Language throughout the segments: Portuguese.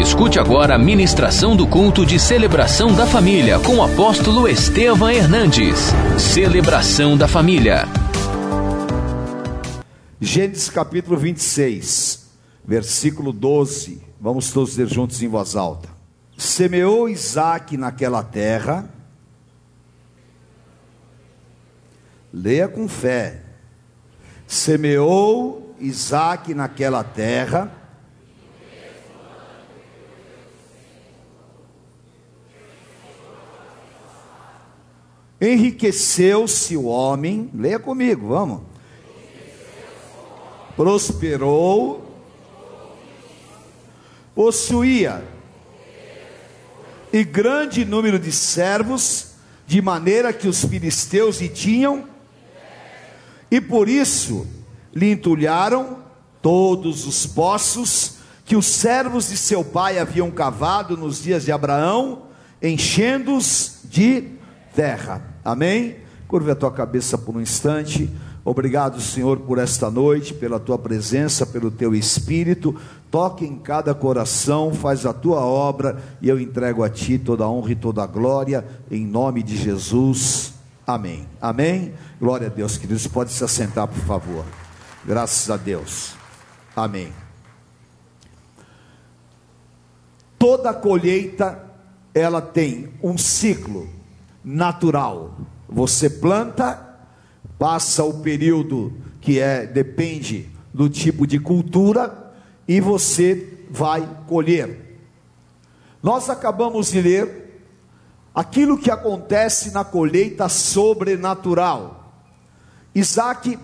Escute agora a ministração do culto de celebração da família com o apóstolo Estevam Hernandes. Celebração da família. Gênesis capítulo 26, versículo 12. Vamos todos ler juntos em voz alta. Semeou Isaac naquela terra. Leia com fé. Semeou Isaac naquela terra Enriqueceu-se o homem, leia comigo, vamos. Prosperou, possuía e grande número de servos, de maneira que os filisteus lhe tinham, e por isso lhe entulharam todos os poços que os servos de seu pai haviam cavado nos dias de Abraão, enchendo-os de terra. Amém? Curva a tua cabeça por um instante. Obrigado, Senhor, por esta noite, pela tua presença, pelo teu espírito. Toque em cada coração, faz a tua obra e eu entrego a ti toda a honra e toda a glória, em nome de Jesus. Amém. Amém. Glória a Deus, queridos. Pode se assentar, por favor. Graças a Deus. Amém. Toda colheita ela tem um ciclo natural. Você planta, passa o período que é depende do tipo de cultura e você vai colher. Nós acabamos de ler aquilo que acontece na colheita sobrenatural. Isaac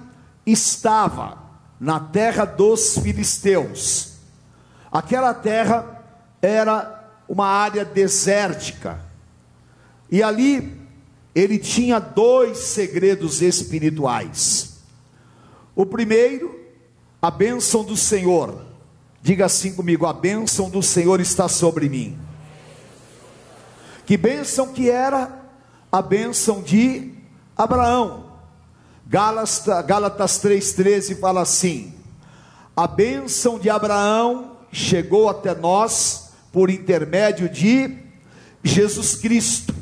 estava na terra dos filisteus. Aquela terra era uma área desértica e ali ele tinha dois segredos espirituais. O primeiro, a bênção do Senhor. Diga assim comigo: a bênção do Senhor está sobre mim. Que bênção que era a bênção de Abraão. Gálatas, Gálatas 3,13 fala assim: a bênção de Abraão chegou até nós por intermédio de Jesus Cristo.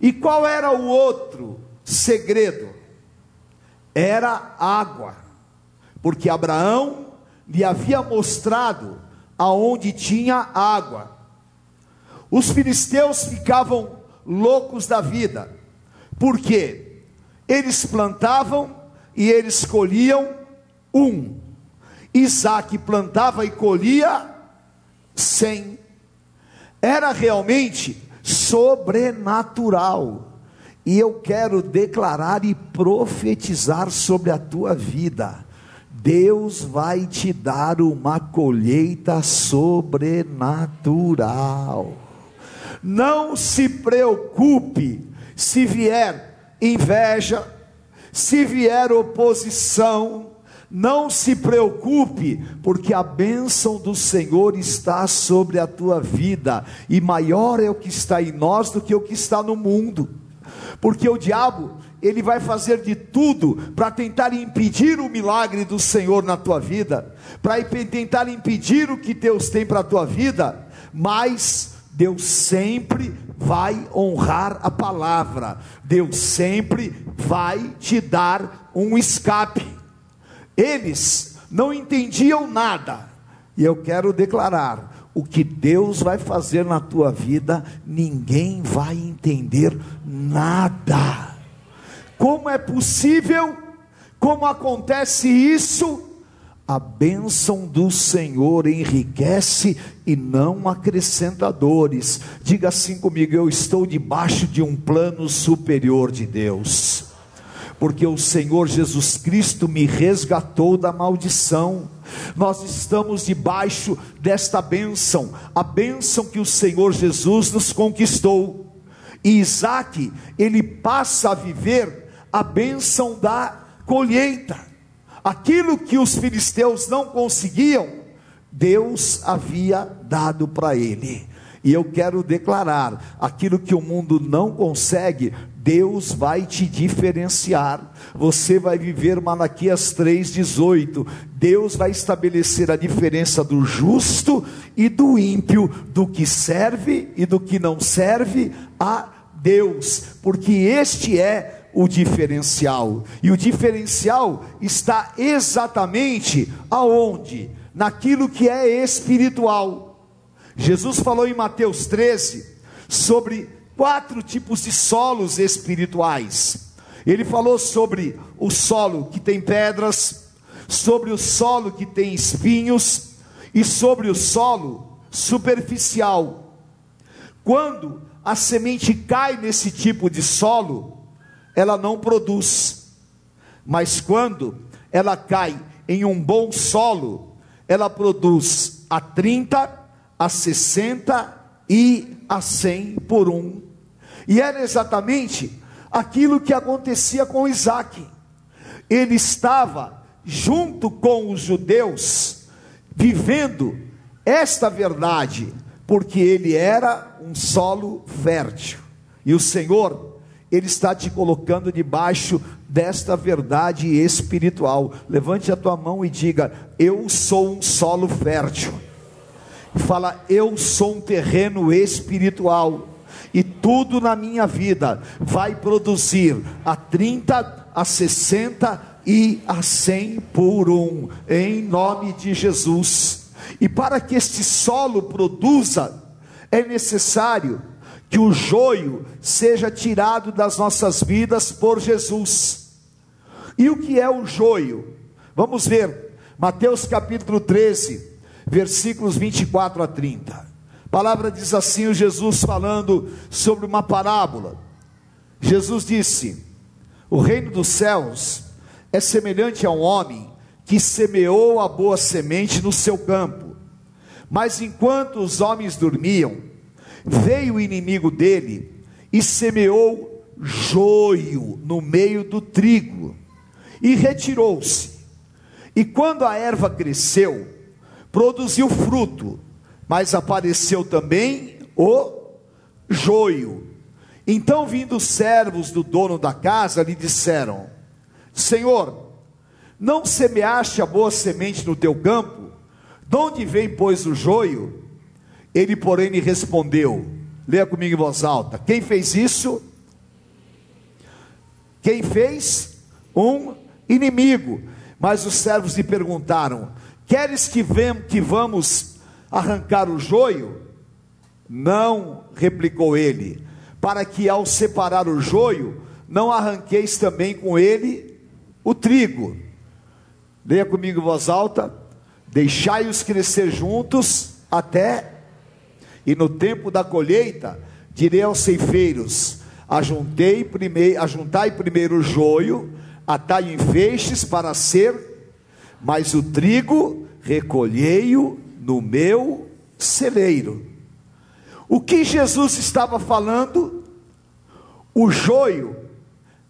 E qual era o outro segredo? Era água, porque Abraão lhe havia mostrado aonde tinha água. Os filisteus ficavam loucos da vida, porque eles plantavam e eles colhiam um. Isaac plantava e colhia cem. Era realmente sobrenatural. E eu quero declarar e profetizar sobre a tua vida. Deus vai te dar uma colheita sobrenatural. Não se preocupe se vier inveja, se vier oposição, não se preocupe, porque a bênção do Senhor está sobre a tua vida, e maior é o que está em nós do que o que está no mundo. Porque o diabo, ele vai fazer de tudo para tentar impedir o milagre do Senhor na tua vida, para tentar impedir o que Deus tem para a tua vida, mas Deus sempre vai honrar a palavra, Deus sempre vai te dar um escape. Eles não entendiam nada. E eu quero declarar: o que Deus vai fazer na tua vida, ninguém vai entender nada. Como é possível? Como acontece isso? A bênção do Senhor enriquece e não acrescenta dores. Diga assim comigo: eu estou debaixo de um plano superior de Deus porque o Senhor Jesus Cristo me resgatou da maldição. Nós estamos debaixo desta bênção, a bênção que o Senhor Jesus nos conquistou. E Isaac, ele passa a viver a bênção da colheita. Aquilo que os filisteus não conseguiam, Deus havia dado para ele. E eu quero declarar: aquilo que o mundo não consegue, Deus vai te diferenciar. Você vai viver Malaquias 3:18. Deus vai estabelecer a diferença do justo e do ímpio, do que serve e do que não serve a Deus, porque este é o diferencial. E o diferencial está exatamente aonde? Naquilo que é espiritual. Jesus falou em Mateus 13 sobre quatro tipos de solos espirituais. Ele falou sobre o solo que tem pedras, sobre o solo que tem espinhos e sobre o solo superficial. Quando a semente cai nesse tipo de solo, ela não produz. Mas quando ela cai em um bom solo, ela produz a 30, a 60 e a 100 por um e era exatamente aquilo que acontecia com Isaac. Ele estava junto com os judeus, vivendo esta verdade, porque ele era um solo fértil. E o Senhor, Ele está te colocando debaixo desta verdade espiritual. Levante a tua mão e diga: Eu sou um solo fértil. Fala, eu sou um terreno espiritual e tudo na minha vida vai produzir a 30, a 60 e a 100 por um, em nome de Jesus. E para que este solo produza, é necessário que o joio seja tirado das nossas vidas por Jesus. E o que é o joio? Vamos ver, Mateus capítulo 13, versículos 24 a 30. A palavra diz assim: o Jesus falando sobre uma parábola. Jesus disse: O reino dos céus é semelhante a um homem que semeou a boa semente no seu campo. Mas enquanto os homens dormiam, veio o inimigo dele e semeou joio no meio do trigo e retirou-se. E quando a erva cresceu, produziu fruto mas apareceu também o joio. Então, vindo os servos do dono da casa, lhe disseram: Senhor, não semeaste a boa semente no teu campo? De onde vem, pois, o joio? Ele, porém, lhe respondeu: Leia comigo em voz alta. Quem fez isso? Quem fez? Um inimigo. Mas os servos lhe perguntaram: Queres que, vem, que vamos arrancar o joio? Não, replicou ele, para que ao separar o joio, não arranqueis também com ele o trigo. Leia comigo em voz alta: deixai-os crescer juntos até, e no tempo da colheita, direi aos ceifeiros: ajuntei primeiro, ajuntai primeiro o joio, atai em feixes para ser, mas o trigo recolhei-o no meu celeiro. O que Jesus estava falando? O joio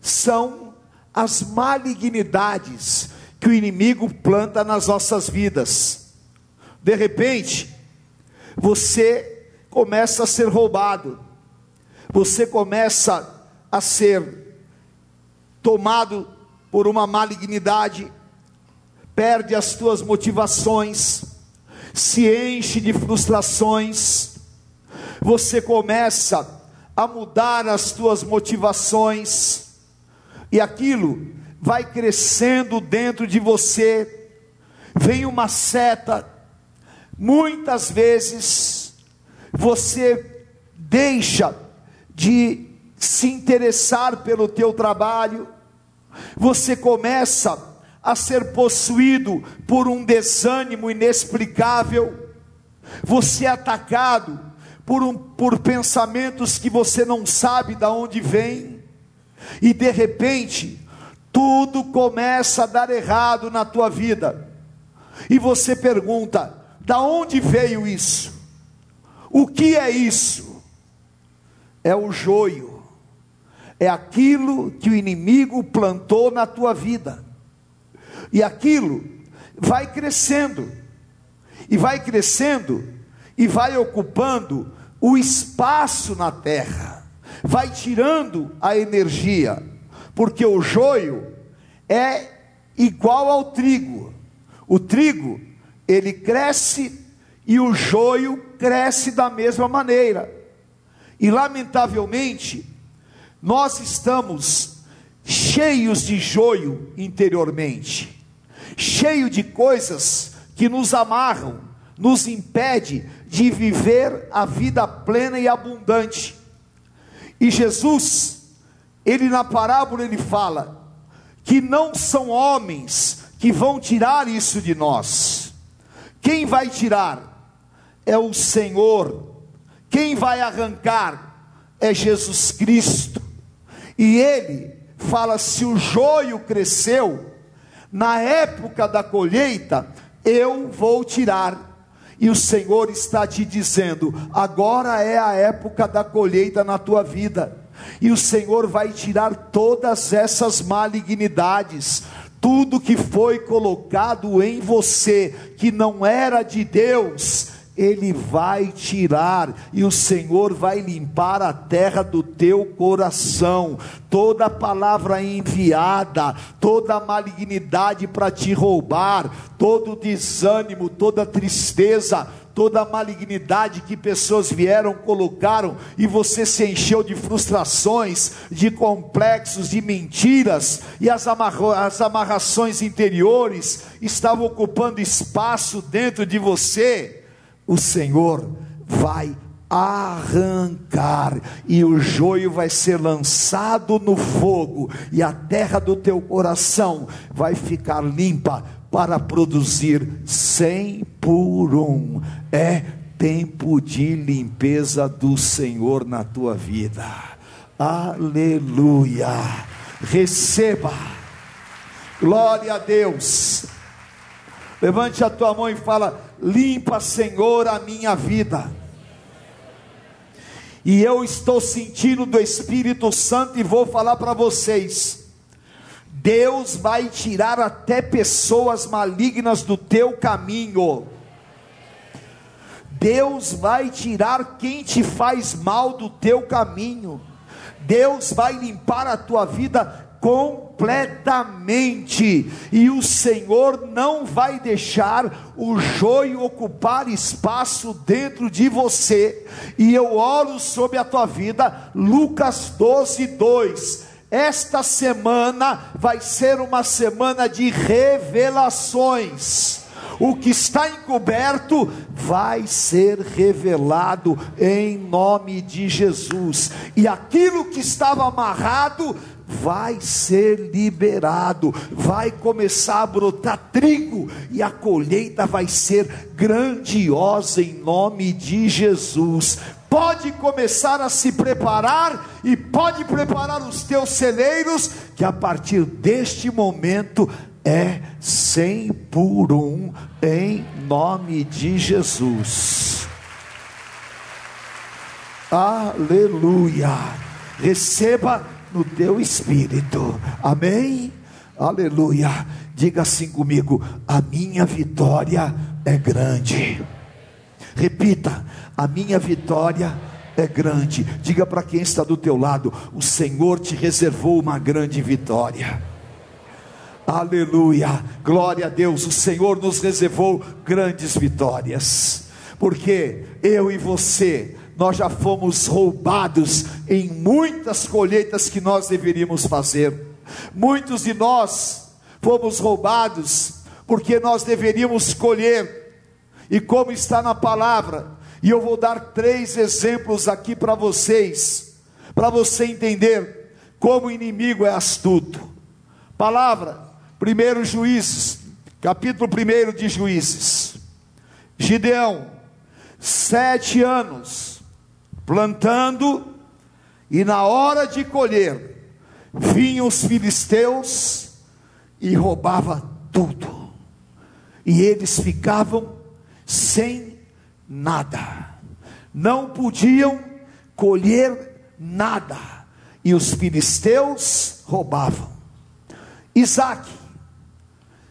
são as malignidades que o inimigo planta nas nossas vidas. De repente, você começa a ser roubado, você começa a ser tomado por uma malignidade, perde as tuas motivações, se enche de frustrações, você começa a mudar as tuas motivações, e aquilo vai crescendo dentro de você, vem uma seta, muitas vezes você deixa de se interessar pelo teu trabalho, você começa a ser possuído por um desânimo inexplicável, você é atacado por, um, por pensamentos que você não sabe de onde vem, e de repente, tudo começa a dar errado na tua vida, e você pergunta: da onde veio isso? O que é isso? É o joio, é aquilo que o inimigo plantou na tua vida e aquilo vai crescendo, e vai crescendo, e vai ocupando o espaço na terra. vai tirando a energia, porque o joio é igual ao trigo. O trigo, ele cresce e o joio cresce da mesma maneira. E lamentavelmente, nós estamos cheios de joio interiormente, cheio de coisas que nos amarram, nos impede de viver a vida plena e abundante. E Jesus, ele na parábola ele fala que não são homens que vão tirar isso de nós. Quem vai tirar é o Senhor. Quem vai arrancar é Jesus Cristo. E ele fala: se o joio cresceu, na época da colheita, eu vou tirar. E o Senhor está te dizendo: agora é a época da colheita na tua vida. E o Senhor vai tirar todas essas malignidades, tudo que foi colocado em você, que não era de Deus, ele vai tirar, e o Senhor vai limpar a terra do teu coração, toda palavra enviada, toda malignidade para te roubar, todo desânimo, toda tristeza, toda a malignidade que pessoas vieram, colocaram, e você se encheu de frustrações, de complexos, de mentiras, e as, amarra as amarrações interiores estavam ocupando espaço dentro de você o Senhor vai arrancar, e o joio vai ser lançado no fogo, e a terra do teu coração vai ficar limpa para produzir cem por um. É tempo de limpeza do Senhor na tua vida. Aleluia. Receba. Glória a Deus. Levante a tua mão e fala: Limpa, Senhor, a minha vida. E eu estou sentindo do Espírito Santo e vou falar para vocês. Deus vai tirar até pessoas malignas do teu caminho. Deus vai tirar quem te faz mal do teu caminho. Deus vai limpar a tua vida completamente, e o Senhor não vai deixar o joio ocupar espaço dentro de você. E eu oro sobre a tua vida, Lucas 12, 2. Esta semana vai ser uma semana de revelações o que está encoberto vai ser revelado em nome de Jesus, e aquilo que estava amarrado vai ser liberado, vai começar a brotar trigo e a colheita vai ser grandiosa em nome de Jesus. Pode começar a se preparar e pode preparar os teus celeiros, que a partir deste momento é cem por um, em nome de Jesus. Aleluia. Receba no teu espírito. Amém? Aleluia. Diga assim comigo: a minha vitória é grande. Repita: a minha vitória é grande. Diga para quem está do teu lado: o Senhor te reservou uma grande vitória. Aleluia, glória a Deus. O Senhor nos reservou grandes vitórias, porque eu e você nós já fomos roubados em muitas colheitas que nós deveríamos fazer. Muitos de nós fomos roubados porque nós deveríamos colher. E como está na palavra, e eu vou dar três exemplos aqui para vocês, para você entender como o inimigo é astuto. Palavra, primeiro Juízes, capítulo 1 de Juízes. Gideão, sete anos, plantando, e na hora de colher, vinham os filisteus e roubava tudo. E eles ficavam sem nada. Não podiam colher nada. E os filisteus roubavam. Isaac,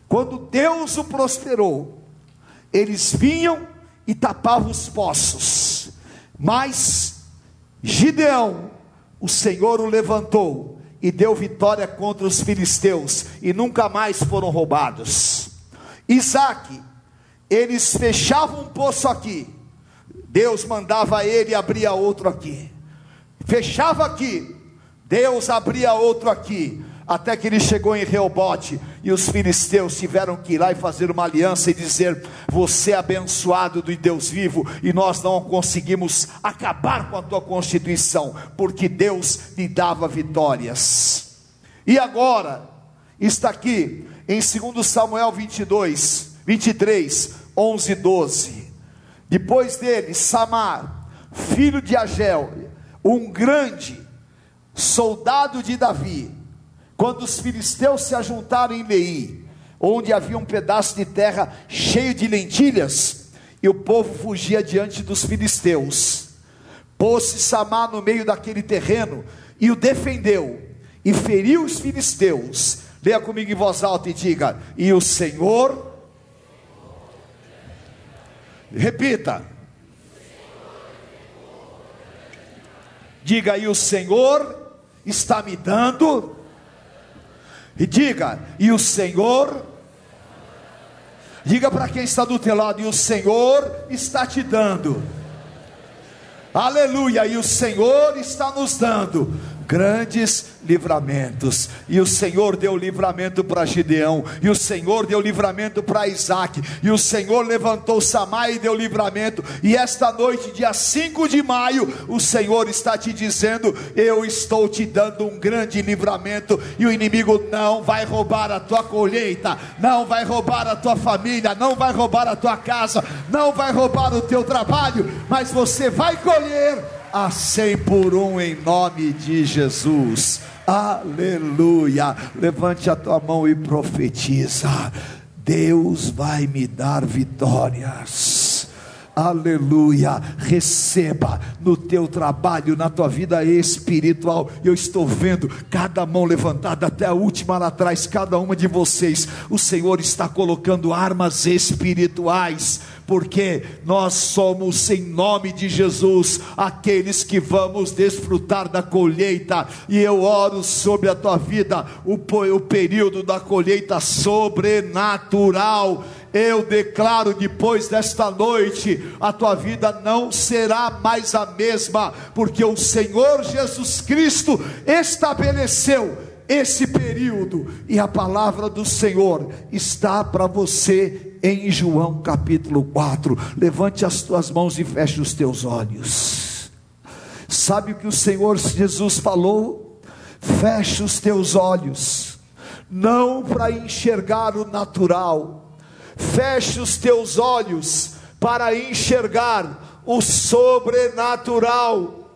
quando Deus o prosperou, eles vinham e tapavam os poços mas Gideão o Senhor o levantou e deu vitória contra os filisteus e nunca mais foram roubados. Isaac, eles fechavam um poço aqui, Deus mandava ele abrir outro aqui, fechava aqui, Deus abria outro aqui, até que ele chegou em Reobote, e os filisteus tiveram que ir lá e fazer uma aliança e dizer: Você é abençoado do Deus vivo, e nós não conseguimos acabar com a tua constituição, porque Deus lhe dava vitórias. E agora, está aqui em 2 Samuel 22, 23, 11 e 12. Depois dele, Samar, filho de Agel, um grande soldado de Davi, quando os filisteus se ajuntaram em Lei, onde havia um pedaço de terra cheio de lentilhas, e o povo fugia diante dos filisteus, pôs-se Samar no meio daquele terreno e o defendeu, e feriu os filisteus. Leia comigo em voz alta e diga: E o Senhor, repita, diga: E o Senhor está me dando e diga: E o Senhor, diga para quem está do teu lado: E o Senhor está te dando. Aleluia, e o Senhor está nos dando grandes livramentos. E o Senhor deu livramento para Gideão, e o Senhor deu livramento para Isaac, e o Senhor levantou Samai e deu livramento. E esta noite, dia 5 de maio, o Senhor está te dizendo: Eu estou te dando um grande livramento, e o inimigo não vai roubar a tua colheita, não vai roubar a tua família, não vai roubar a tua casa, não vai roubar o teu trabalho, mas você vai colher a cem por um em nome de Jesus. Aleluia. Levante a tua mão e profetiza. Deus vai me dar vitórias aleluia, receba no teu trabalho, na tua vida espiritual. Eu estou vendo cada mão levantada até a última lá atrás, cada uma de vocês. O Senhor está colocando armas espirituais, porque nós somos, em nome de Jesus, aqueles que vamos desfrutar da colheita. E eu oro sobre a tua vida, o, o período da colheita sobrenatural eu declaro depois desta noite, a tua vida não será mais a mesma, porque o Senhor Jesus Cristo estabeleceu esse período, e a palavra do Senhor está para você em João capítulo 4. Levante as tuas mãos e feche os teus olhos. Sabe o que o Senhor Jesus falou? Feche os teus olhos, não para enxergar o natural, feche os teus olhos para enxergar o sobrenatural,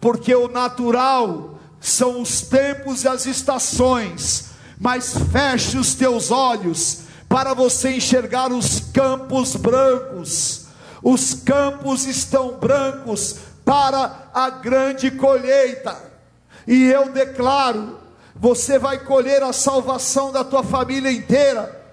porque o natural são os tempos e as estações, mas feche os teus olhos para você enxergar os campos brancos. Os campos estão brancos para a grande colheita. E eu declaro: você vai colher a salvação da tua família inteira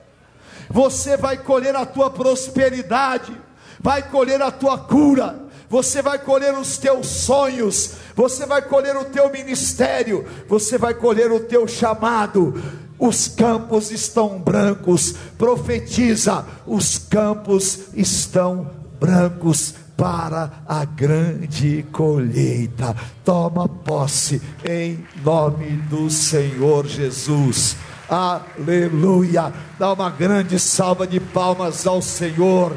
você vai colher a tua prosperidade, vai colher a tua cura, você vai colher os teus sonhos, você vai colher o teu ministério, você vai colher o teu chamado. Os campos estão brancos, profetiza, os campos estão brancos para a grande colheita. Toma posse em nome do Senhor Jesus. Aleluia. Dá uma grande salva de palmas ao Senhor,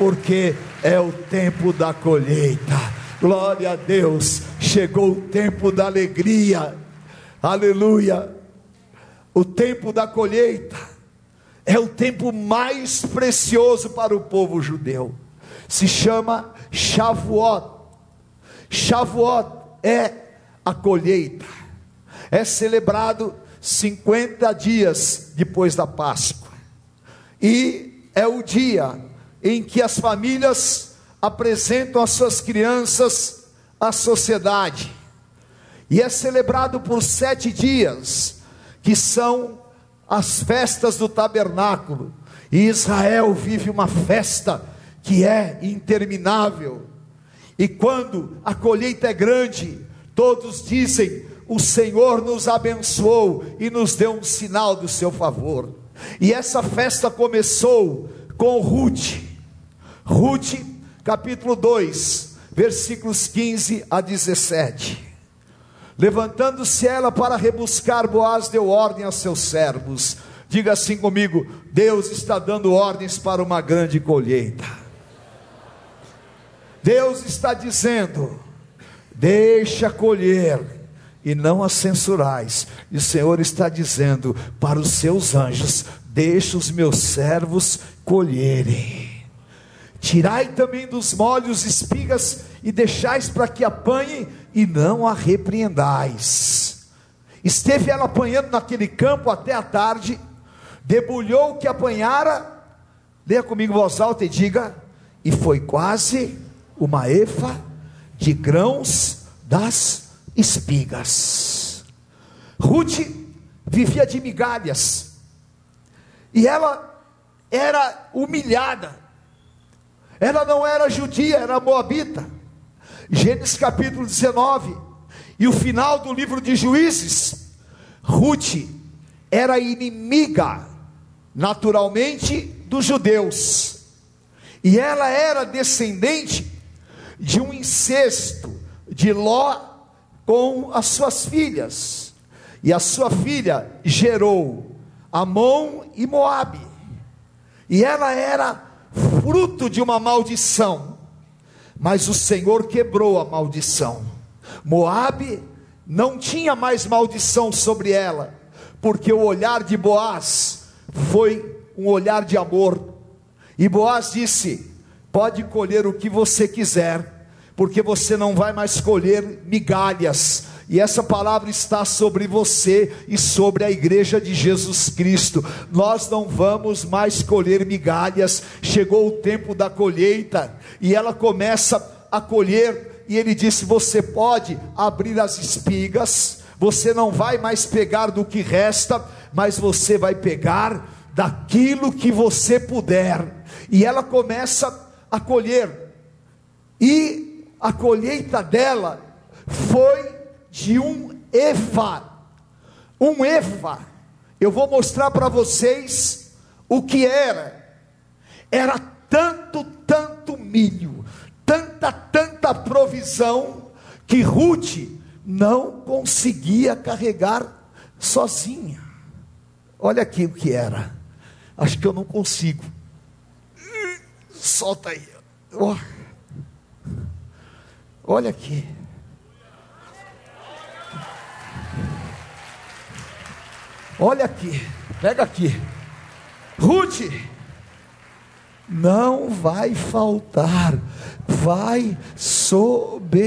porque é o tempo da colheita. Glória a Deus. Chegou o tempo da alegria. Aleluia. O tempo da colheita é o tempo mais precioso para o povo judeu. Se chama Shavuot. Shavuot é a colheita. É celebrado 50 dias depois da Páscoa. E é o dia em que as famílias apresentam as suas crianças à sociedade. E é celebrado por sete dias, que são as festas do tabernáculo. E Israel vive uma festa que é interminável. E quando a colheita é grande, Todos dizem: O Senhor nos abençoou e nos deu um sinal do seu favor. E essa festa começou com Ruth. Ruth, capítulo 2, versículos 15 a 17. Levantando-se ela para rebuscar, Boaz deu ordem aos seus servos. Diga assim comigo: Deus está dando ordens para uma grande colheita. Deus está dizendo: deixa colher e não a censurais. E o Senhor está dizendo para os seus anjos: deixa os meus servos colherem. Tirai também dos molhos espigas e deixais para que apanhem e não a repreendais. Esteve ela apanhando naquele campo até a tarde, debulhou o que apanhara, leia comigo voz alta e diga, e foi quase uma efa de grãos das espigas. Ruth vivia de migalhas, e ela era humilhada, ela não era judia, era moabita. Gênesis capítulo 19, e o final do livro de Juízes, Ruth era inimiga, naturalmente, dos judeus, e ela era descendente de um incesto de Ló com as suas filhas, e a sua filha gerou Amon e Moabe, e ela era fruto de uma maldição, mas o Senhor quebrou a maldição. Moabe não tinha mais maldição sobre ela, porque o olhar de Boaz foi um olhar de amor. E Boaz disse: Pode colher o que você quiser, porque você não vai mais colher migalhas, e essa palavra está sobre você e sobre a igreja de Jesus Cristo. Nós não vamos mais colher migalhas. Chegou o tempo da colheita e ela começa a colher. E ele disse: Você pode abrir as espigas, você não vai mais pegar do que resta, mas você vai pegar daquilo que você puder. E ela começa a colher, e a colheita dela foi de um efa. Um efa. Eu vou mostrar para vocês o que era. Era tanto, tanto milho, tanta, tanta provisão que Ruth não conseguia carregar sozinha. Olha aqui o que era. Acho que eu não consigo. Solta aí. Oh. Olha aqui. Olha aqui, pega aqui. Ruth, não vai faltar, vai sobejar.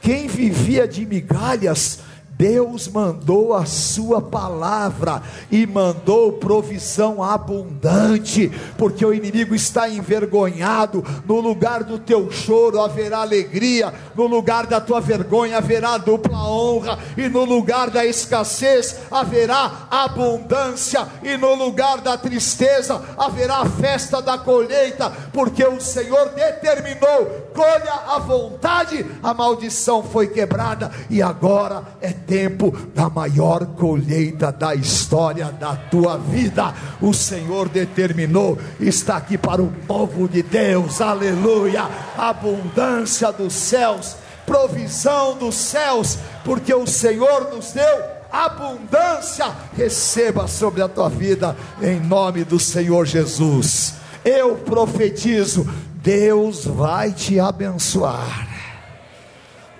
Quem vivia de migalhas, Deus mandou a sua palavra e mandou provisão abundante, porque o inimigo está envergonhado. No lugar do teu choro haverá alegria, no lugar da tua vergonha haverá dupla honra, e no lugar da escassez haverá abundância, e no lugar da tristeza haverá festa da colheita, porque o Senhor determinou: colha a vontade, a maldição foi quebrada, e agora é tempo da maior colheita da história da tua vida. O Senhor determinou, está aqui para o povo de Deus, aleluia. Abundância dos céus, provisão dos céus, porque o Senhor nos deu abundância. Receba sobre a tua vida, em nome do Senhor Jesus. Eu profetizo, Deus vai te abençoar.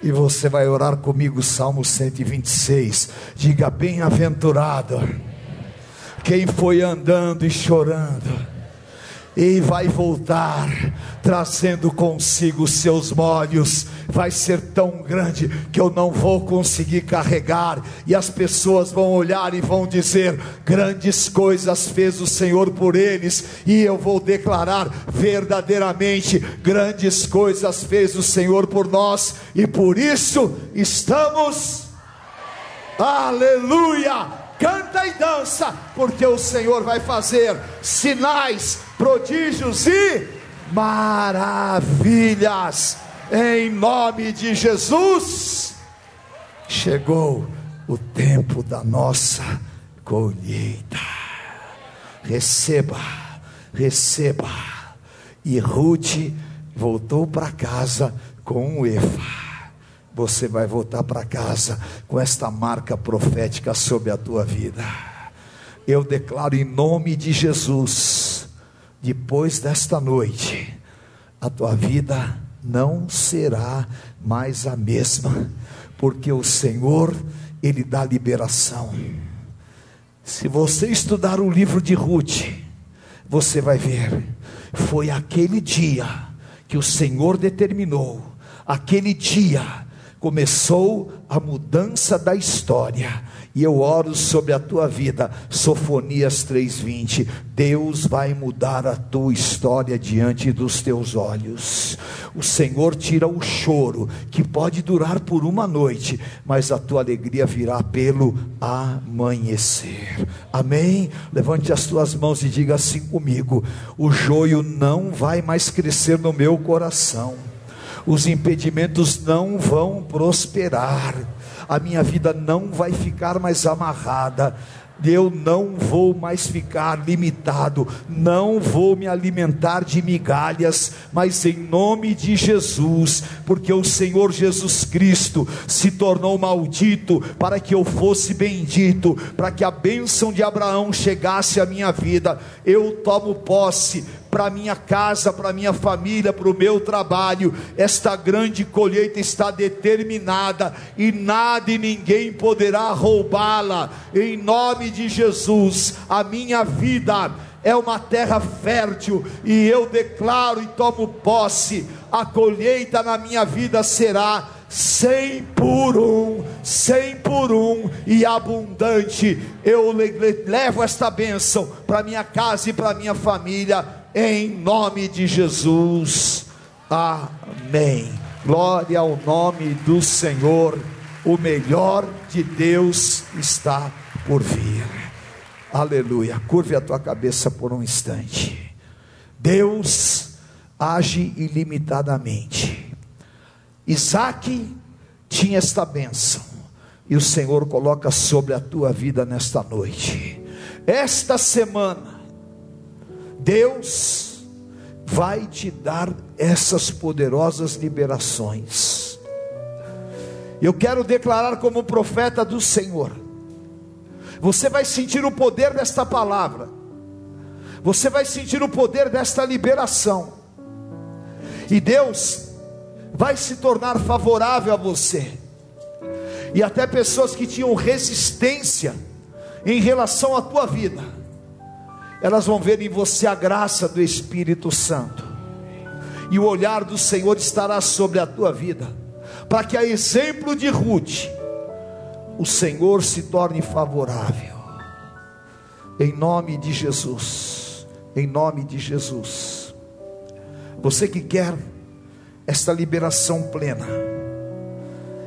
E você vai orar comigo, Salmo 126. Diga: Bem-aventurado quem foi andando e chorando e vai voltar trazendo consigo seus molhos. Vai ser tão grande que eu não vou conseguir carregar, e as pessoas vão olhar e vão dizer: Grandes coisas fez o Senhor por eles, e eu vou declarar verdadeiramente: Grandes coisas fez o Senhor por nós, e por isso estamos. Aleluia! canta e dança, porque o Senhor vai fazer sinais, prodígios e maravilhas em nome de Jesus. Chegou o tempo da nossa colheita. Receba, receba. E Ruth voltou para casa com um efa. Você vai voltar para casa com esta marca profética sobre a tua vida. Eu declaro em nome de Jesus, depois desta noite, a tua vida não será mais a mesma, porque o Senhor, Ele dá liberação. Se você estudar o livro de Ruth, você vai ver, foi aquele dia que o Senhor determinou, aquele dia começou a mudança da história. E eu oro sobre a tua vida, Sofonias 3:20. Deus vai mudar a tua história diante dos teus olhos. O Senhor tira o choro, que pode durar por uma noite, mas a tua alegria virá pelo amanhecer. Amém? Levante as tuas mãos e diga assim comigo: o joio não vai mais crescer no meu coração os impedimentos não vão prosperar, a minha vida não vai ficar mais amarrada, eu não vou mais ficar limitado, não vou me alimentar de migalhas, mas em nome de Jesus, porque o Senhor Jesus Cristo se tornou maldito para que eu fosse bendito, para que a bênção de Abraão chegasse à minha vida, eu tomo posse para minha casa, para minha família, para o meu trabalho. Esta grande colheita está determinada e nada e ninguém poderá roubá-la. Em nome de Jesus, a minha vida é uma terra fértil e eu declaro e tomo posse. A colheita na minha vida será cem por um, cem por um e abundante. Eu levo esta bênção para minha casa e para minha família em nome de Jesus. Amém. Glória ao nome do Senhor. O melhor de Deus está por vir. Aleluia. Curve a tua cabeça por um instante. Deus age ilimitadamente. Isaac tinha esta bênção, e o Senhor coloca sobre a tua vida nesta noite. Esta semana, Deus vai te dar essas poderosas liberações. Eu quero declarar como profeta do Senhor. Você vai sentir o poder desta palavra. Você vai sentir o poder desta liberação. E Deus vai se tornar favorável a você. E até pessoas que tinham resistência em relação à tua vida elas vão ver em você a graça do Espírito Santo, e o olhar do Senhor estará sobre a tua vida, para que a exemplo de Ruth, o Senhor se torne favorável, em nome de Jesus, em nome de Jesus. Você que quer esta liberação plena,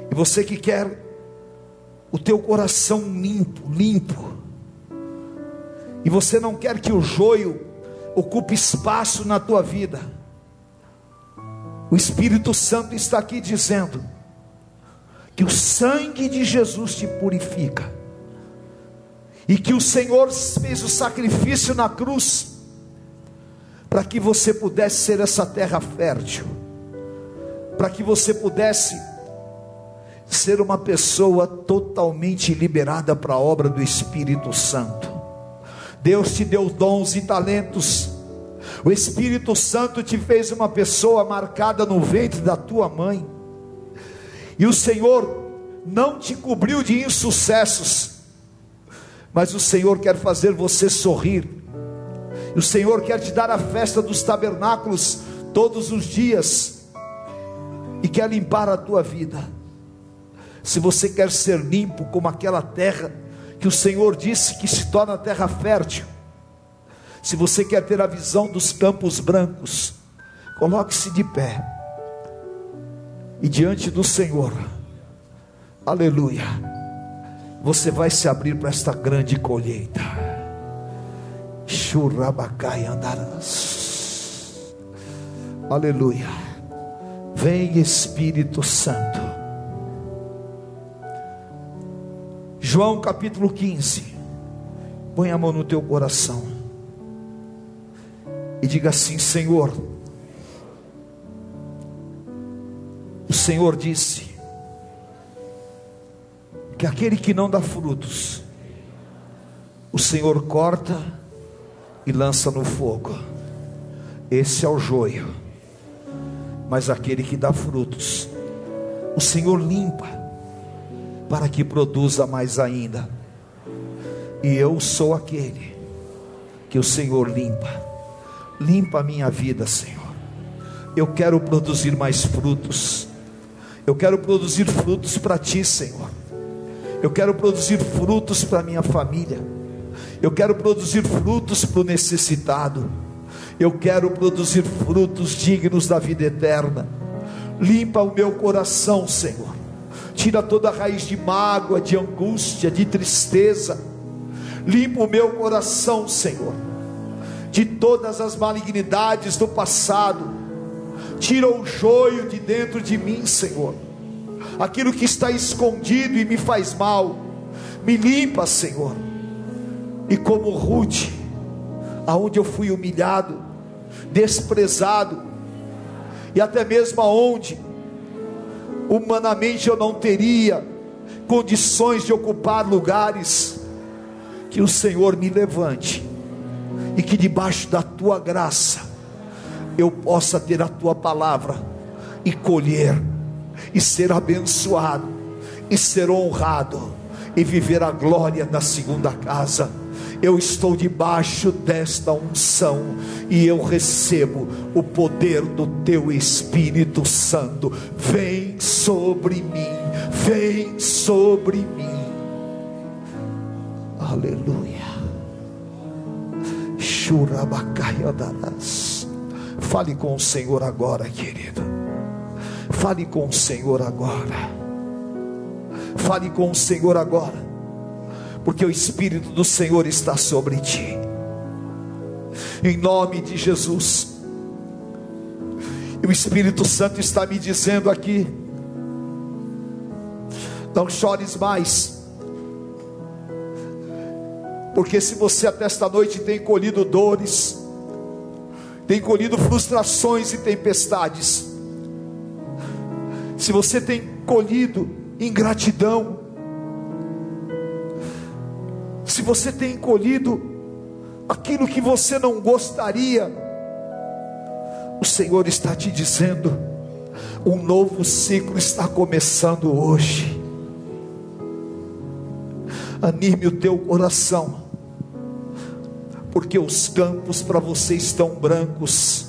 e você que quer o teu coração limpo, limpo, e você não quer que o joio ocupe espaço na tua vida, o Espírito Santo está aqui dizendo que o sangue de Jesus te purifica, e que o Senhor fez o sacrifício na cruz, para que você pudesse ser essa terra fértil, para que você pudesse ser uma pessoa totalmente liberada para a obra do Espírito Santo. Deus te deu dons e talentos. O Espírito Santo te fez uma pessoa marcada no ventre da tua mãe. E o Senhor não te cobriu de insucessos, mas o Senhor quer fazer você sorrir. O Senhor quer te dar a festa dos tabernáculos todos os dias e quer limpar a tua vida. Se você quer ser limpo como aquela terra que o Senhor disse que se torna terra fértil. Se você quer ter a visão dos campos brancos, coloque-se de pé e diante do Senhor, aleluia, você vai se abrir para esta grande colheita. Churabacai andarás, aleluia. Vem Espírito Santo. João capítulo 15. Põe a mão no teu coração e diga assim: Senhor, o Senhor disse que aquele que não dá frutos, o Senhor corta e lança no fogo. Esse é o joio. Mas aquele que dá frutos, o Senhor limpa, para que produza mais ainda. E eu sou aquele que o Senhor limpa. Limpa a minha vida, Senhor. Eu quero produzir mais frutos. Eu quero produzir frutos para ti, Senhor. Eu quero produzir frutos para minha família. Eu quero produzir frutos para o necessitado. Eu quero produzir frutos dignos da vida eterna. Limpa o meu coração, Senhor. Tira toda a raiz de mágoa, de angústia, de tristeza. Limpa o meu coração, Senhor, de todas as malignidades do passado. Tira o joio de dentro de mim, Senhor. Aquilo que está escondido e me faz mal. Me limpa, Senhor e como Ruth, aonde eu fui humilhado, desprezado, e até mesmo aonde humanamente eu não teria condições de ocupar lugares, que o Senhor me levante e que debaixo da tua graça eu possa ter a tua palavra e colher e ser abençoado e ser honrado e viver a glória da segunda casa eu estou debaixo desta unção e eu recebo o poder do teu Espírito Santo. Vem sobre mim, vem sobre mim. Aleluia. Churabacaiadarás. Fale com o Senhor agora, querido. Fale com o Senhor agora. Fale com o Senhor agora porque o Espírito do Senhor está sobre ti. Em nome de Jesus. O Espírito Santo está me dizendo aqui: não chores mais. Porque se você até esta noite tem colhido dores, tem colhido frustrações e tempestades, se você tem colhido ingratidão, se você tem colhido aquilo que você não gostaria, o Senhor está te dizendo: um novo ciclo está começando hoje. Anime o teu coração, porque os campos para você estão brancos.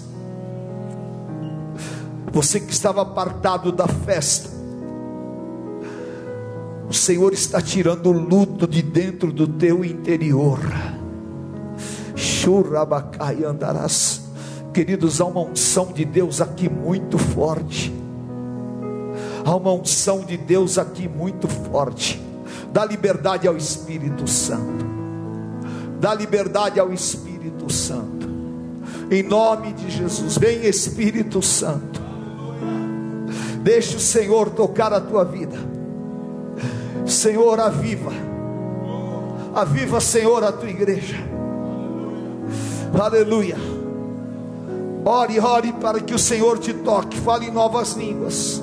Você que estava apartado da festa, o Senhor está tirando o luto de dentro do teu interior. Churabacai andarás. Queridos, há uma unção de Deus aqui muito forte. Há uma unção de Deus aqui muito forte. Dá liberdade ao Espírito Santo. Dá liberdade ao Espírito Santo. Em nome de Jesus, vem Espírito Santo. Deixa o Senhor tocar a tua vida. Senhor, aviva, aviva, Senhor, a tua igreja. Aleluia. Ore, ore para que o Senhor te toque, fale em novas línguas.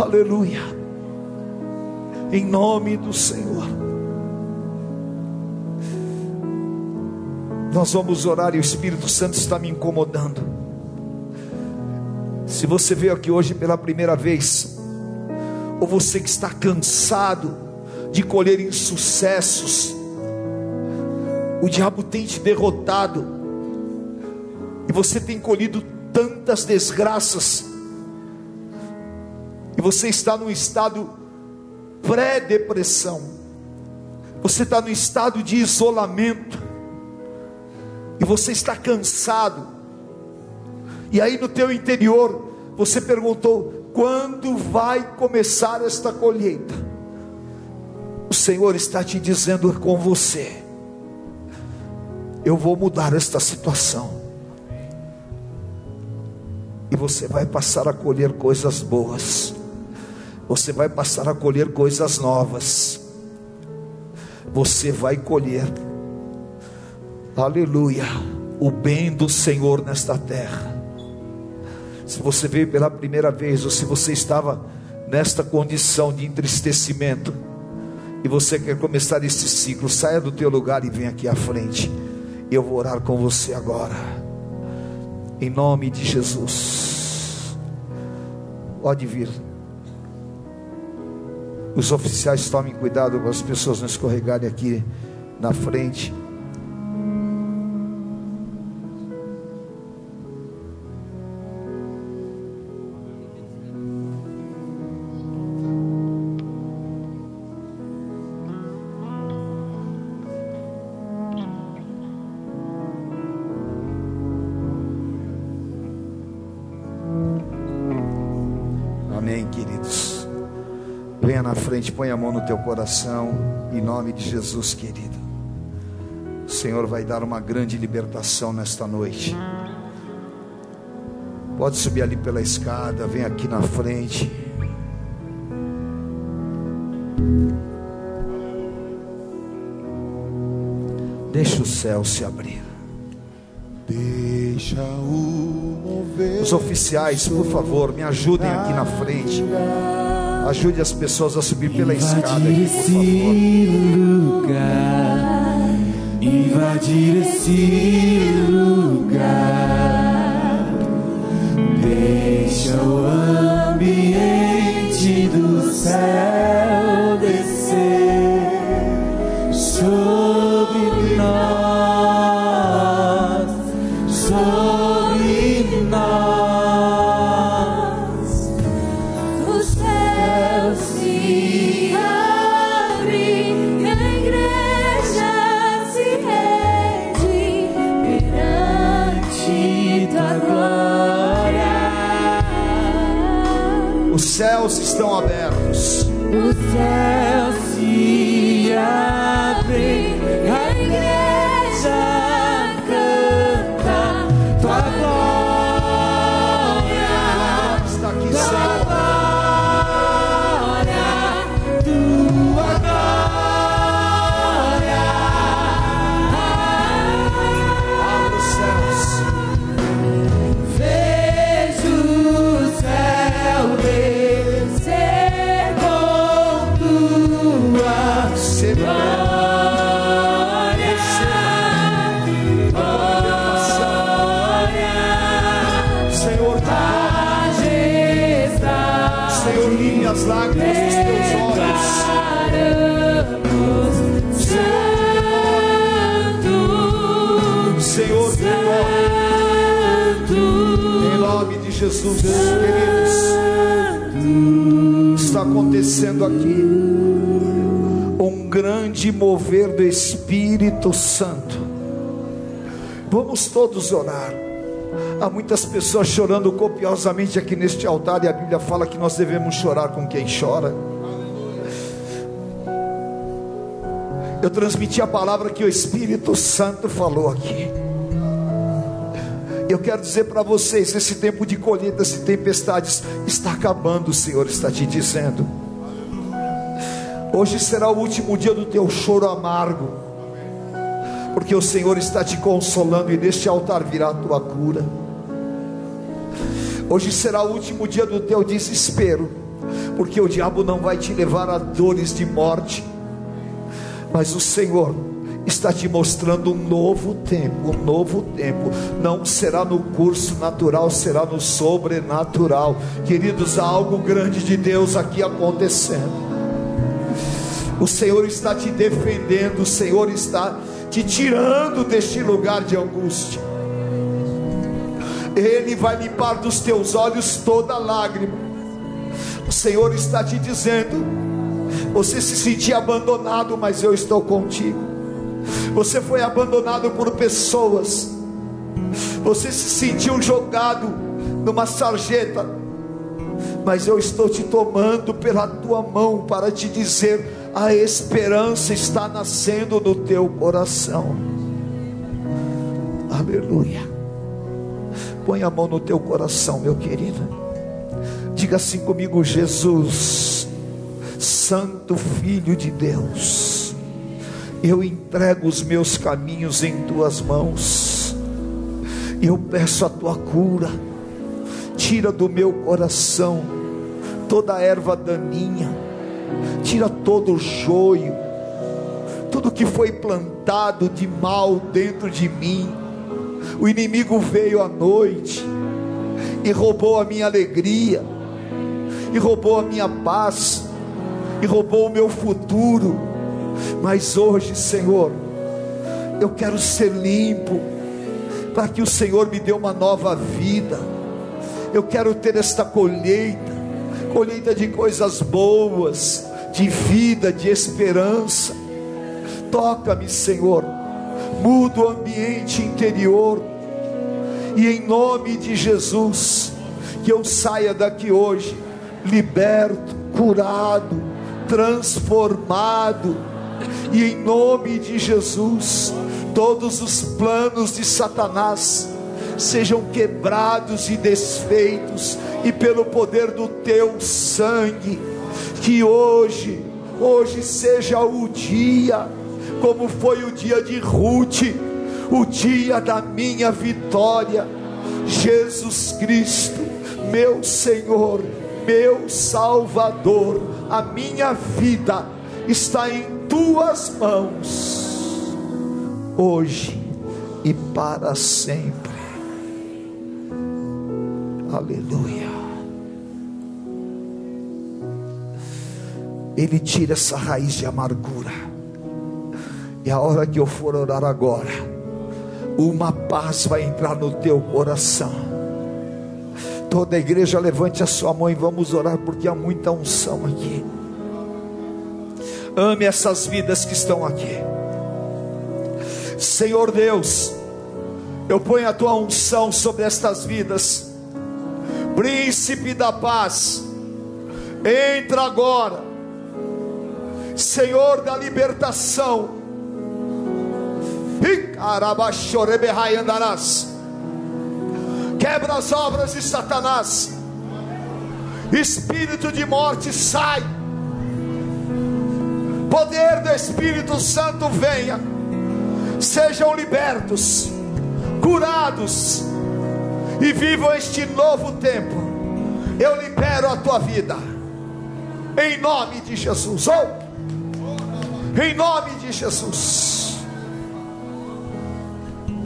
Aleluia. Em nome do Senhor. Nós vamos orar e o Espírito Santo está me incomodando. Se você veio aqui hoje pela primeira vez, ou você que está cansado de colher insucessos, o diabo tem te derrotado, e você tem colhido tantas desgraças, e você está num estado pré-depressão, você está no estado de isolamento, você está cansado, e aí no teu interior você perguntou: quando vai começar esta colheita? O Senhor está te dizendo com você: Eu vou mudar esta situação. E você vai passar a colher coisas boas. Você vai passar a colher coisas novas. Você vai colher, aleluia, o bem do Senhor nesta terra. Se você veio pela primeira vez, ou se você estava nesta condição de entristecimento, e você quer começar este ciclo, saia do teu lugar e venha aqui à frente. Eu vou orar com você agora. Em nome de Jesus. Pode vir. Os oficiais tomem cuidado com as pessoas não escorregarem aqui na frente. Frente, põe a mão no teu coração, em nome de Jesus, querido. O Senhor vai dar uma grande libertação nesta noite. Pode subir ali pela escada, vem aqui na frente. Deixa o céu se abrir. Deixa o mover. Os oficiais, por favor, me ajudem aqui na frente. Ajude as pessoas a subir pela escada aqui, por favor. Lugar, invadir esse lugar. Deixa o ambiente do céu Vamos todos orar. Há muitas pessoas chorando copiosamente aqui neste altar, e a Bíblia fala que nós devemos chorar com quem chora. Eu transmiti a palavra que o Espírito Santo falou aqui. Eu quero dizer para vocês: esse tempo de colheitas e tempestades está acabando, o Senhor está te dizendo. Hoje será o último dia do teu choro amargo, porque o Senhor está te consolando e neste altar virá a tua cura. Hoje será o último dia do teu desespero, porque o diabo não vai te levar a dores de morte, mas o Senhor está te mostrando um novo tempo, um novo tempo. Não será no curso natural, será no sobrenatural. Queridos, há algo grande de Deus aqui acontecendo. O Senhor está te defendendo, o Senhor está te tirando deste lugar de angústia. Ele vai limpar dos teus olhos toda lágrima. O Senhor está te dizendo: você se sentia abandonado, mas eu estou contigo. Você foi abandonado por pessoas. Você se sentiu jogado numa sarjeta. Mas eu estou te tomando pela tua mão para te dizer: a esperança está nascendo no teu coração. Aleluia. Põe a mão no teu coração, meu querido. Diga assim comigo, Jesus, Santo Filho de Deus, eu entrego os meus caminhos em tuas mãos. Eu peço a tua cura. Tira do meu coração toda erva daninha. Tira todo o joio. Tudo que foi plantado de mal dentro de mim o inimigo veio à noite e roubou a minha alegria, e roubou a minha paz, e roubou o meu futuro. Mas hoje, Senhor, eu quero ser limpo, para que o Senhor me dê uma nova vida. Eu quero ter esta colheita, colheita de coisas boas, de vida, de esperança. Toca-me, Senhor. Muda o ambiente interior, e em nome de Jesus, que eu saia daqui hoje, liberto, curado, transformado, e em nome de Jesus, todos os planos de Satanás sejam quebrados e desfeitos, e pelo poder do teu sangue, que hoje, hoje seja o dia como foi o dia de Ruth, o dia da minha vitória. Jesus Cristo, meu Senhor, meu Salvador, a minha vida está em tuas mãos, hoje e para sempre. Aleluia. Ele tira essa raiz de amargura e a hora que eu for orar agora, uma paz vai entrar no teu coração. Toda a igreja levante a sua mão e vamos orar, porque há muita unção aqui. Ame essas vidas que estão aqui. Senhor Deus, eu ponho a tua unção sobre estas vidas. Príncipe da paz, entra agora. Senhor da libertação, Quebra as obras de Satanás. Espírito de morte sai. Poder do Espírito Santo venha. Sejam libertos, curados e vivam este novo tempo. Eu libero a tua vida. Em nome de Jesus. Oh, em nome de Jesus.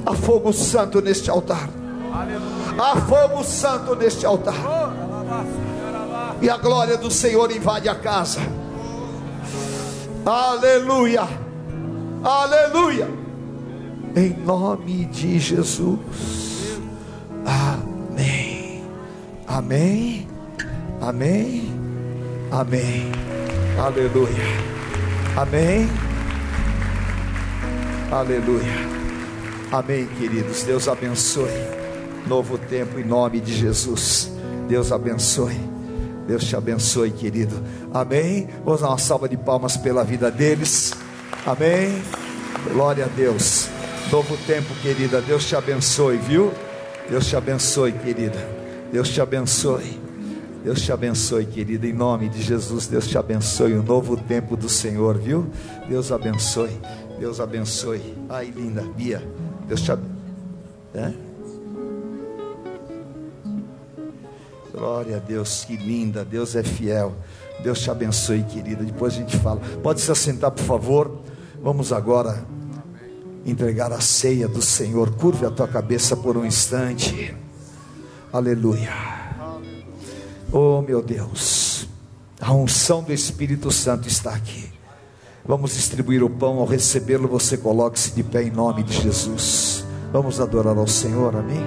Há fogo santo neste altar. Há fogo santo neste altar. E a glória do Senhor invade a casa. Aleluia. Aleluia. Em nome de Jesus. Amém. Amém. Amém. Amém. Aleluia. Amém. Aleluia. Amém, queridos. Deus abençoe. Novo tempo em nome de Jesus. Deus abençoe. Deus te abençoe, querido. Amém. Vamos dar uma salva de palmas pela vida deles. Amém. Glória a Deus. Novo tempo, querida. Deus te abençoe, viu? Deus te abençoe, querida. Deus te abençoe. Deus te abençoe, querida, em nome de Jesus. Deus te abençoe. O novo tempo do Senhor, viu? Deus abençoe. Deus abençoe. Ai, linda, Bia. Deus te abençoe. Glória a Deus, que linda, Deus é fiel. Deus te abençoe, querida. Depois a gente fala. Pode se assentar, por favor. Vamos agora entregar a ceia do Senhor. Curve a tua cabeça por um instante. Aleluia. Oh, meu Deus. A unção do Espírito Santo está aqui. Vamos distribuir o pão ao recebê-lo. Você coloque-se de pé em nome de Jesus. Vamos adorar ao Senhor, amém?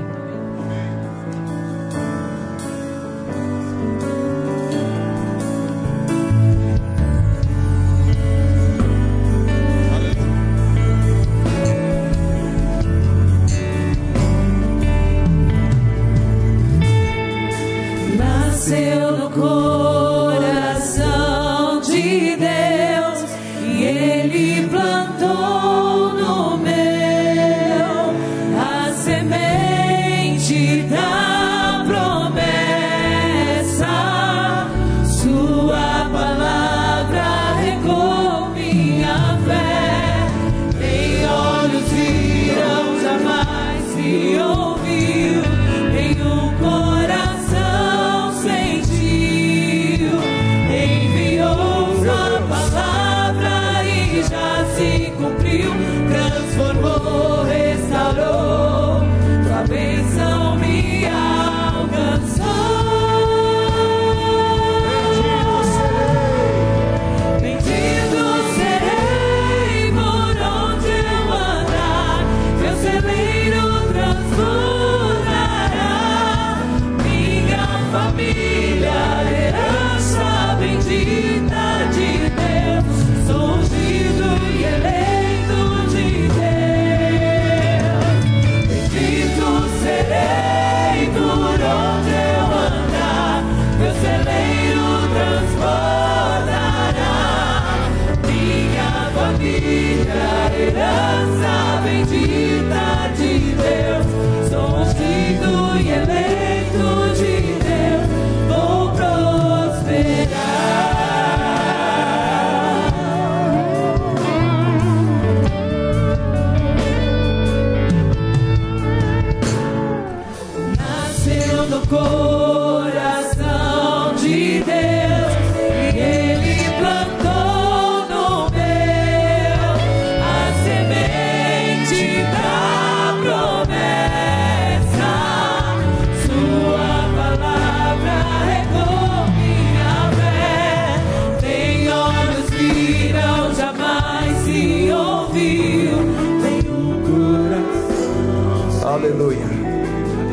Aleluia.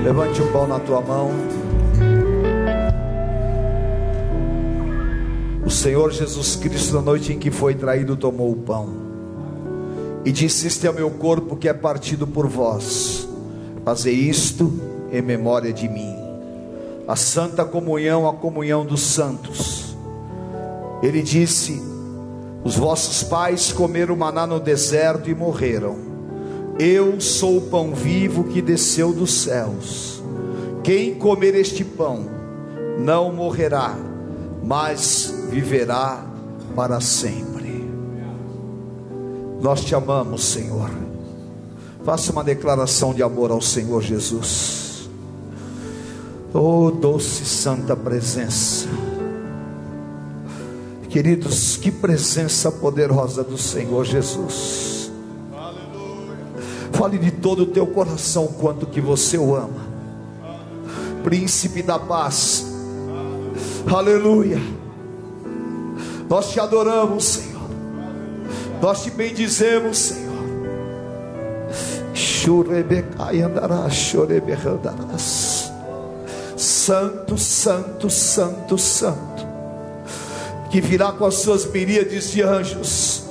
Levante o pão na tua mão. O Senhor Jesus Cristo, na noite em que foi traído, tomou o pão e disse: Este é meu corpo que é partido por vós. Fazei isto em memória de mim. A santa comunhão, a comunhão dos santos. Ele disse: Os vossos pais comeram maná no deserto e morreram. Eu sou o pão vivo que desceu dos céus. Quem comer este pão não morrerá, mas viverá para sempre. Nós te amamos, Senhor. Faça uma declaração de amor ao Senhor Jesus. Oh, doce santa presença. Queridos, que presença poderosa do Senhor Jesus. Fale de todo o teu coração quanto que você o ama. Príncipe da paz. Aleluia. Nós te adoramos, Senhor. Nós te bendizemos, Senhor. Santo, santo, santo, santo. Que virá com as suas miríades de anjos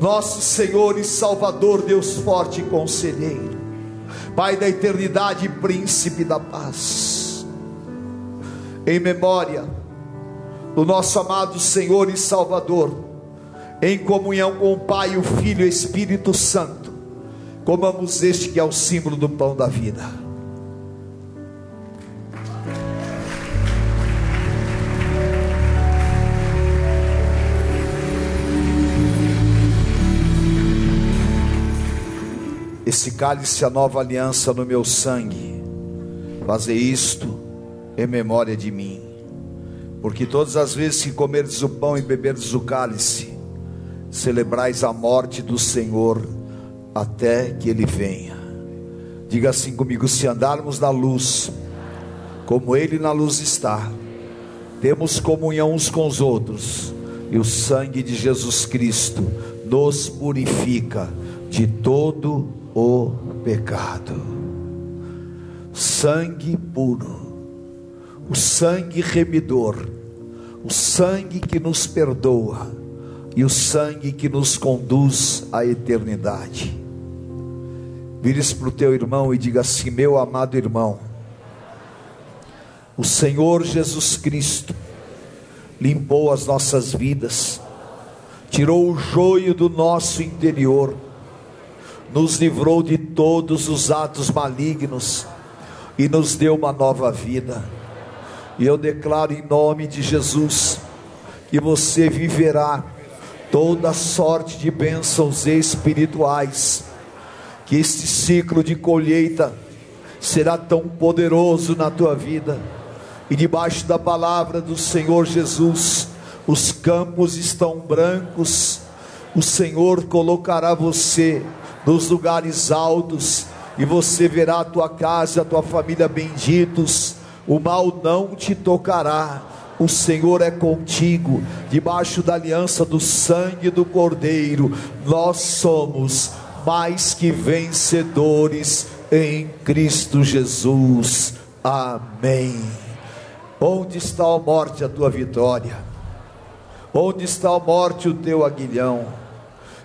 nosso Senhor e Salvador, Deus forte e conselheiro, Pai da eternidade e príncipe da paz, em memória do nosso amado Senhor e Salvador, em comunhão com o Pai, o Filho e o Espírito Santo, comamos este que é o símbolo do pão da vida. Esse cálice a nova aliança no meu sangue. Fazer isto em memória de mim. Porque todas as vezes que comerdes o pão e beberdes o cálice, celebrais a morte do Senhor até que ele venha. Diga assim comigo: se andarmos na luz, como ele na luz está, temos comunhão uns com os outros, e o sangue de Jesus Cristo nos purifica de todo o pecado. Sangue puro, o sangue remidor, o sangue que nos perdoa e o sangue que nos conduz à eternidade. Vire-se para o teu irmão e diga assim: Meu amado irmão, o Senhor Jesus Cristo limpou as nossas vidas, tirou o joio do nosso interior, nos livrou de todos os atos malignos e nos deu uma nova vida. E eu declaro em nome de Jesus que você viverá toda sorte de bênçãos espirituais, que este ciclo de colheita será tão poderoso na tua vida, e debaixo da palavra do Senhor Jesus, os campos estão brancos, O Senhor colocará você nos lugares altos e você verá a tua casa, a tua família benditos. O mal não te tocará. O Senhor é contigo, debaixo da aliança do sangue do Cordeiro. Nós somos mais que vencedores em Cristo Jesus. Amém. Onde está a morte, a tua vitória? Onde está a morte, o teu aguilhão?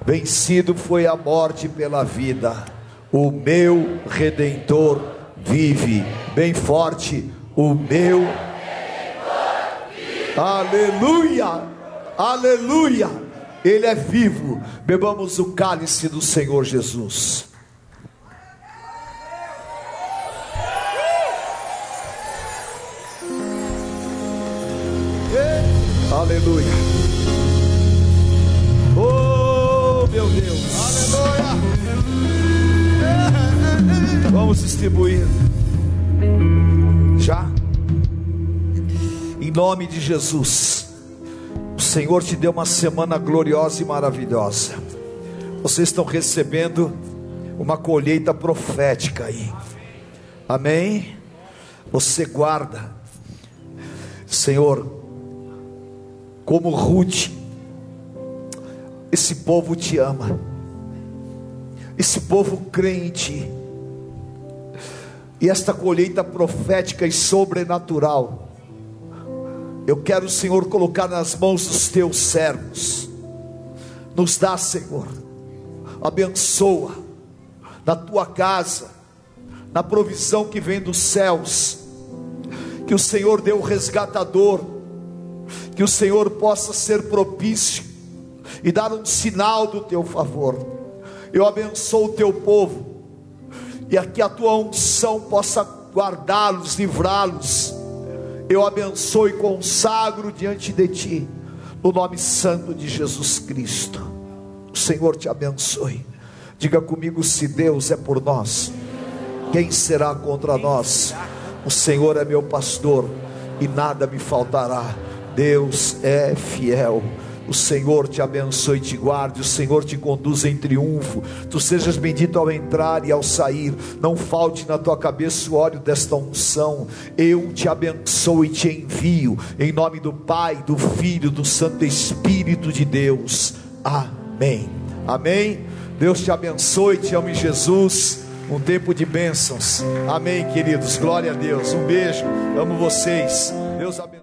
Vencido foi a morte pela vida. O meu redentor vive. Bem forte, o meu Aleluia! Aleluia! Ele é vivo. Bebamos o cálice do Senhor Jesus. Aleluia. Deus. Aleluia. Vamos distribuir. Já? Em nome de Jesus. O Senhor te deu uma semana gloriosa e maravilhosa. Vocês estão recebendo uma colheita profética aí. Amém? Você guarda. Senhor, como Ruth, esse povo te ama, esse povo crê em ti, e esta colheita profética e sobrenatural, eu quero, Senhor, colocar nas mãos dos teus servos, nos dá, Senhor, abençoa na tua casa, na provisão que vem dos céus, que o Senhor deu o resgatador, que o Senhor possa ser propício e dar um sinal do teu favor. Eu abençoo o teu povo e aqui a tua unção possa guardá-los, livrá-los. Eu abençoo e consagro diante de ti, no nome santo de Jesus Cristo. O Senhor te abençoe. Diga comigo: se Deus é por nós, quem será contra nós? O Senhor é meu pastor e nada me faltará. Deus é fiel. O Senhor te abençoe e te guarde, o Senhor te conduz em triunfo. Tu sejas bendito ao entrar e ao sair. Não falte na tua cabeça o óleo desta unção. Eu te abençoo e te envio em nome do Pai, do Filho, do Santo Espírito de Deus. Amém. Amém. Deus te abençoe, te ame Jesus. Um tempo de bênçãos. Amém, queridos. Glória a Deus. Um beijo. Amo vocês. Deus abençoe.